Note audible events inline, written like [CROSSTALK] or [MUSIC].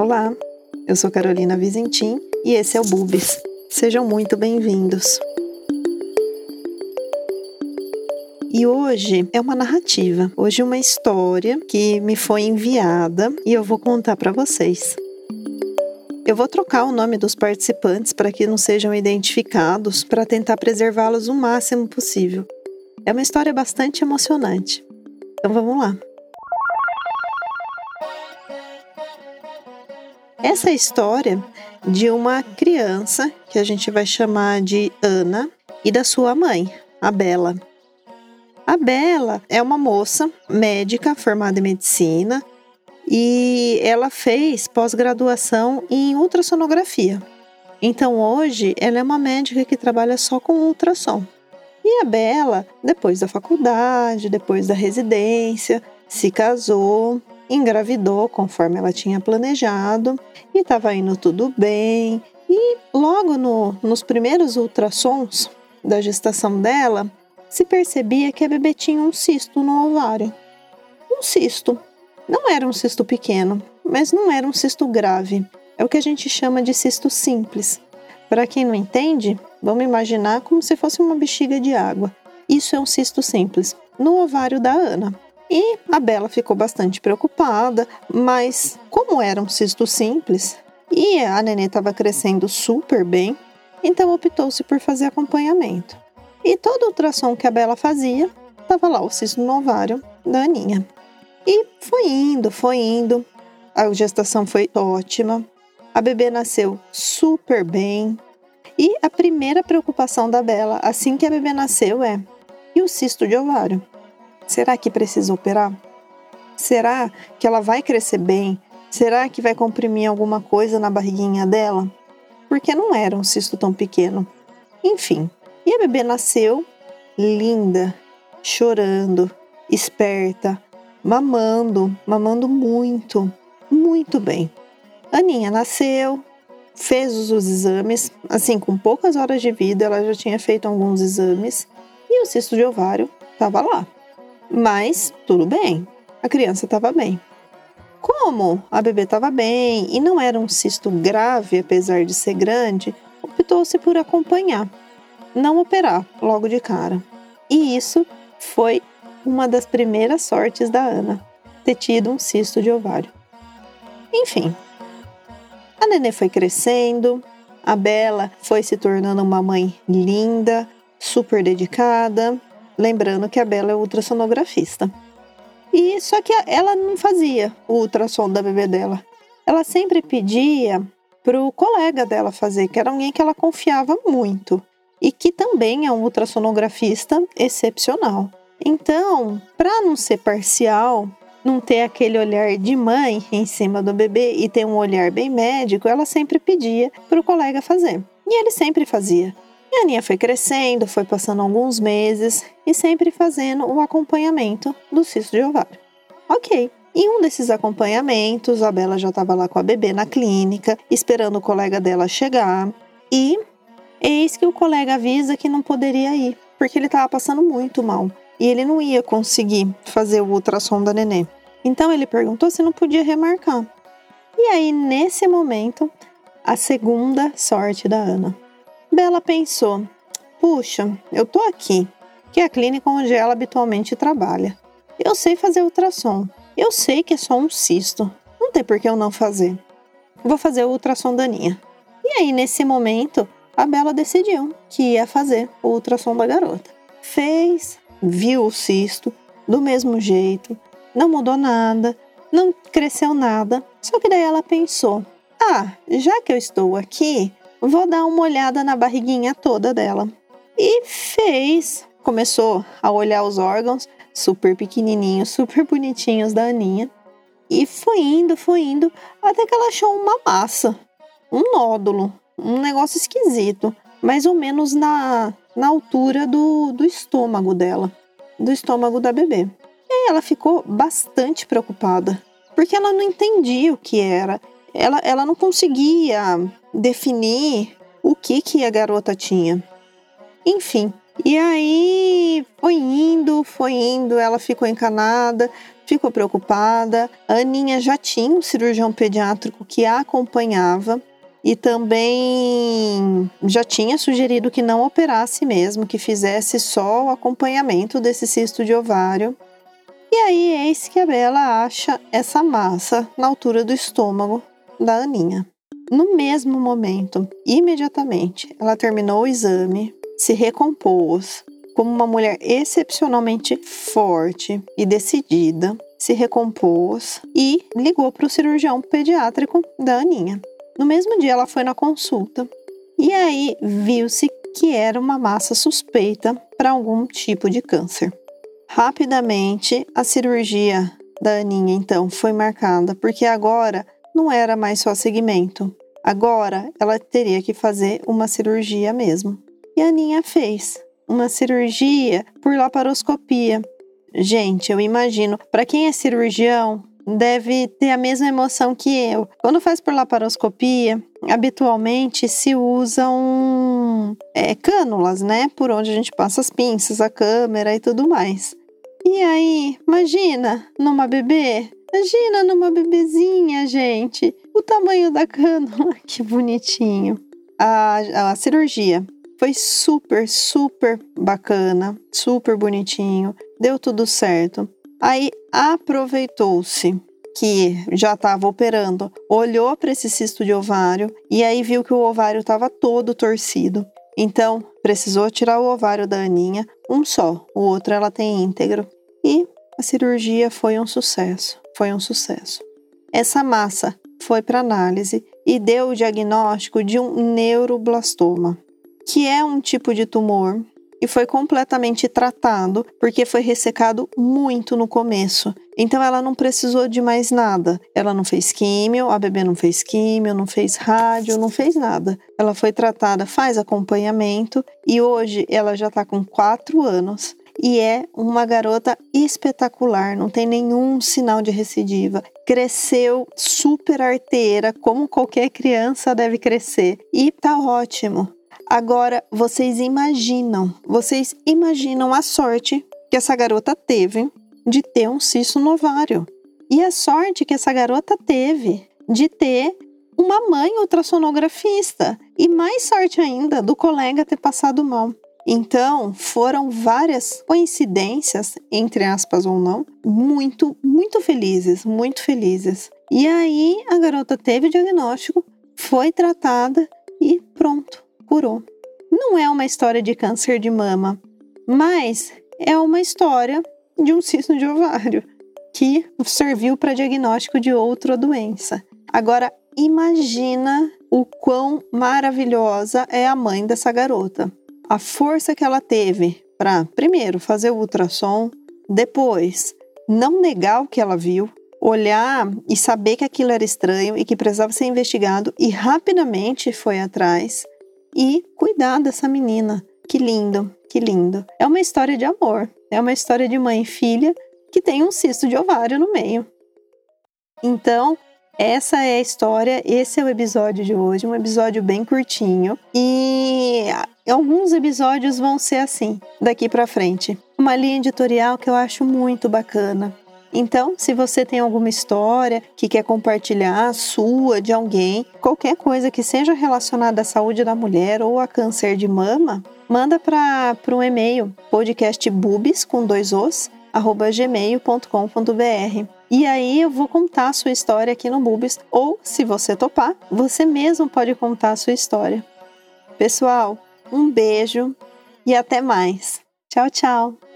Olá, eu sou Carolina Vizentim e esse é o Bubis. Sejam muito bem-vindos. E hoje é uma narrativa, hoje uma história que me foi enviada e eu vou contar para vocês. Eu vou trocar o nome dos participantes para que não sejam identificados, para tentar preservá-los o máximo possível. É uma história bastante emocionante. Então vamos lá. Essa história de uma criança que a gente vai chamar de Ana e da sua mãe, a Bela. A Bela é uma moça médica formada em medicina e ela fez pós-graduação em ultrassonografia. Então hoje ela é uma médica que trabalha só com ultrassom. E a Bela, depois da faculdade, depois da residência, se casou engravidou conforme ela tinha planejado e estava indo tudo bem. E logo no, nos primeiros ultrassons da gestação dela, se percebia que a bebê tinha um cisto no ovário. Um cisto. Não era um cisto pequeno, mas não era um cisto grave. É o que a gente chama de cisto simples. Para quem não entende, vamos imaginar como se fosse uma bexiga de água. Isso é um cisto simples, no ovário da Ana. E a Bela ficou bastante preocupada, mas como era um cisto simples e a nenê estava crescendo super bem, então optou-se por fazer acompanhamento. E todo ultrassom que a Bela fazia, estava lá o cisto no ovário da Aninha. E foi indo, foi indo. A gestação foi ótima. A bebê nasceu super bem. E a primeira preocupação da Bela, assim que a bebê nasceu, é: e o cisto de ovário? Será que precisa operar? Será que ela vai crescer bem? Será que vai comprimir alguma coisa na barriguinha dela? Porque não era um cisto tão pequeno. Enfim, e a bebê nasceu linda, chorando, esperta, mamando, mamando muito, muito bem. Aninha nasceu, fez os exames, assim, com poucas horas de vida, ela já tinha feito alguns exames e o cisto de ovário estava lá. Mas tudo bem, a criança estava bem. Como a bebê estava bem e não era um cisto grave, apesar de ser grande, optou-se por acompanhar, não operar logo de cara. E isso foi uma das primeiras sortes da Ana, ter tido um cisto de ovário. Enfim, a nenê foi crescendo, a Bela foi se tornando uma mãe linda, super dedicada, Lembrando que a Bela é ultrassonografista. E só que ela não fazia o ultrassom da bebê dela. Ela sempre pedia pro colega dela fazer, que era alguém que ela confiava muito e que também é um ultrassonografista excepcional. Então, para não ser parcial, não ter aquele olhar de mãe em cima do bebê e ter um olhar bem médico, ela sempre pedia para o colega fazer. E ele sempre fazia. E a Aninha foi crescendo, foi passando alguns meses e sempre fazendo o acompanhamento do cisto de ovário. Ok. Em um desses acompanhamentos, a Bela já estava lá com a bebê na clínica, esperando o colega dela chegar. E eis que o colega avisa que não poderia ir, porque ele estava passando muito mal e ele não ia conseguir fazer o ultrassom da nenê. Então ele perguntou se não podia remarcar. E aí, nesse momento, a segunda sorte da Ana. Bela pensou: puxa, eu tô aqui, que é a clínica onde ela habitualmente trabalha. Eu sei fazer ultrassom. Eu sei que é só um cisto. Não tem por que eu não fazer. Vou fazer o ultrassom da Aninha. E aí, nesse momento, a Bela decidiu que ia fazer o ultrassom da garota. Fez, viu o cisto do mesmo jeito, não mudou nada, não cresceu nada. Só que daí ela pensou: ah, já que eu estou aqui, vou dar uma olhada na barriguinha toda dela. E fez, começou a olhar os órgãos super pequenininhos, super bonitinhos da Aninha. E foi indo, foi indo, até que ela achou uma massa, um nódulo, um negócio esquisito, mais ou menos na, na altura do, do estômago dela, do estômago da bebê. E ela ficou bastante preocupada, porque ela não entendia o que era. Ela, ela não conseguia definir o que, que a garota tinha. Enfim, E aí foi indo, foi indo, ela ficou encanada, ficou preocupada. A Aninha já tinha um cirurgião pediátrico que a acompanhava e também já tinha sugerido que não operasse mesmo, que fizesse só o acompanhamento desse cisto de ovário. E aí, eis que a Bela acha essa massa na altura do estômago da Aninha. No mesmo momento, imediatamente, ela terminou o exame, se recompôs como uma mulher excepcionalmente forte e decidida, se recompôs e ligou para o cirurgião pediátrico da Aninha. No mesmo dia, ela foi na consulta e aí viu-se que era uma massa suspeita para algum tipo de câncer. Rapidamente, a cirurgia da Aninha então foi marcada, porque agora não era mais só segmento. Agora ela teria que fazer uma cirurgia mesmo. E a Aninha fez uma cirurgia por laparoscopia. Gente, eu imagino, para quem é cirurgião, deve ter a mesma emoção que eu. Quando faz por laparoscopia, habitualmente se usam é, cânulas, né? Por onde a gente passa as pinças, a câmera e tudo mais. E aí, imagina numa bebê, imagina numa bebezinha, gente, o tamanho da cânula, [LAUGHS] que bonitinho. A, a cirurgia foi super, super bacana, super bonitinho, deu tudo certo. Aí aproveitou-se que já estava operando, olhou para esse cisto de ovário e aí viu que o ovário estava todo torcido. Então, precisou tirar o ovário da Aninha, um só, o outro ela tem íntegro. E a cirurgia foi um sucesso, foi um sucesso. Essa massa foi para análise e deu o diagnóstico de um neuroblastoma, que é um tipo de tumor e foi completamente tratado porque foi ressecado muito no começo. Então ela não precisou de mais nada. Ela não fez químio, a bebê não fez químio, não fez rádio, não fez nada. Ela foi tratada, faz acompanhamento e hoje ela já está com quatro anos e é uma garota espetacular, não tem nenhum sinal de recidiva. Cresceu super arteira, como qualquer criança deve crescer, e tá ótimo. Agora, vocês imaginam, vocês imaginam a sorte que essa garota teve de ter um cisto no ovário. E a sorte que essa garota teve de ter uma mãe ultrassonografista. E mais sorte ainda do colega ter passado mal. Então, foram várias coincidências, entre aspas ou não, muito, muito felizes, muito felizes. E aí a garota teve o diagnóstico, foi tratada e pronto curou. Não é uma história de câncer de mama, mas é uma história de um cisto de ovário que serviu para diagnóstico de outra doença. Agora, imagina o quão maravilhosa é a mãe dessa garota. A força que ela teve para, primeiro, fazer o ultrassom, depois, não negar o que ela viu, olhar e saber que aquilo era estranho e que precisava ser investigado e rapidamente foi atrás e cuidar dessa menina. Que lindo, que lindo. É uma história de amor, é uma história de mãe e filha que tem um cisto de ovário no meio. Então, essa é a história, esse é o episódio de hoje, um episódio bem curtinho e alguns episódios vão ser assim daqui para frente. Uma linha editorial que eu acho muito bacana. Então, se você tem alguma história que quer compartilhar, sua, de alguém, qualquer coisa que seja relacionada à saúde da mulher ou a câncer de mama, manda para um e-mail podcastbubis com dois os arroba gmail.com.br. E aí eu vou contar a sua história aqui no Bubis, ou se você topar, você mesmo pode contar a sua história. Pessoal, um beijo e até mais. Tchau, tchau.